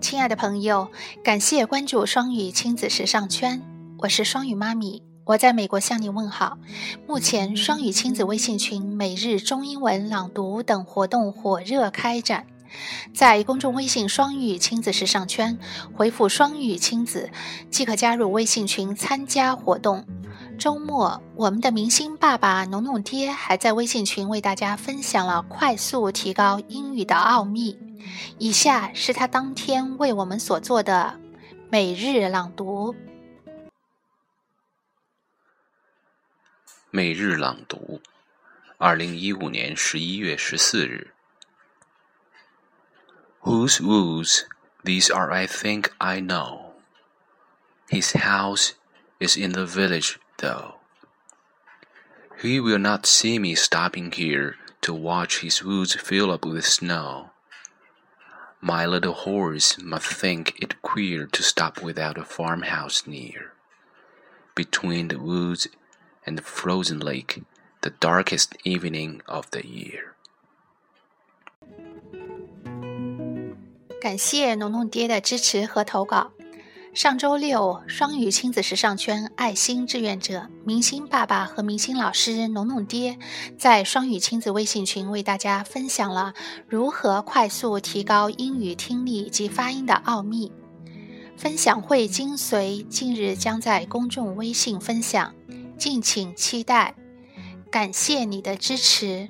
亲爱的朋友，感谢关注双语亲子时尚圈，我是双语妈咪，我在美国向你问好。目前，双语亲子微信群每日中英文朗读等活动火热开展，在公众微信“双语亲子时尚圈”回复“双语亲子”即可加入微信群参加活动。周末，我们的明星爸爸农农爹还在微信群为大家分享了快速提高英语的奥秘。以下是他当天为我们所做的每日朗读。每日朗读，二零一五年十一月十四日。Whose woods these are? I think I know. His house is in the village, though. He will not see me stopping here to watch his woods fill up with snow. My little horse must think it queer to stop without a farmhouse near. Between the woods and the frozen lake, the darkest evening of the year. 感谢农农爹的支持和投稿。 上周六，双语亲子时尚圈爱心志愿者、明星爸爸和明星老师农农爹在双语亲子微信群为大家分享了如何快速提高英语听力及发音的奥秘。分享会精髓近日将在公众微信分享，敬请期待。感谢你的支持。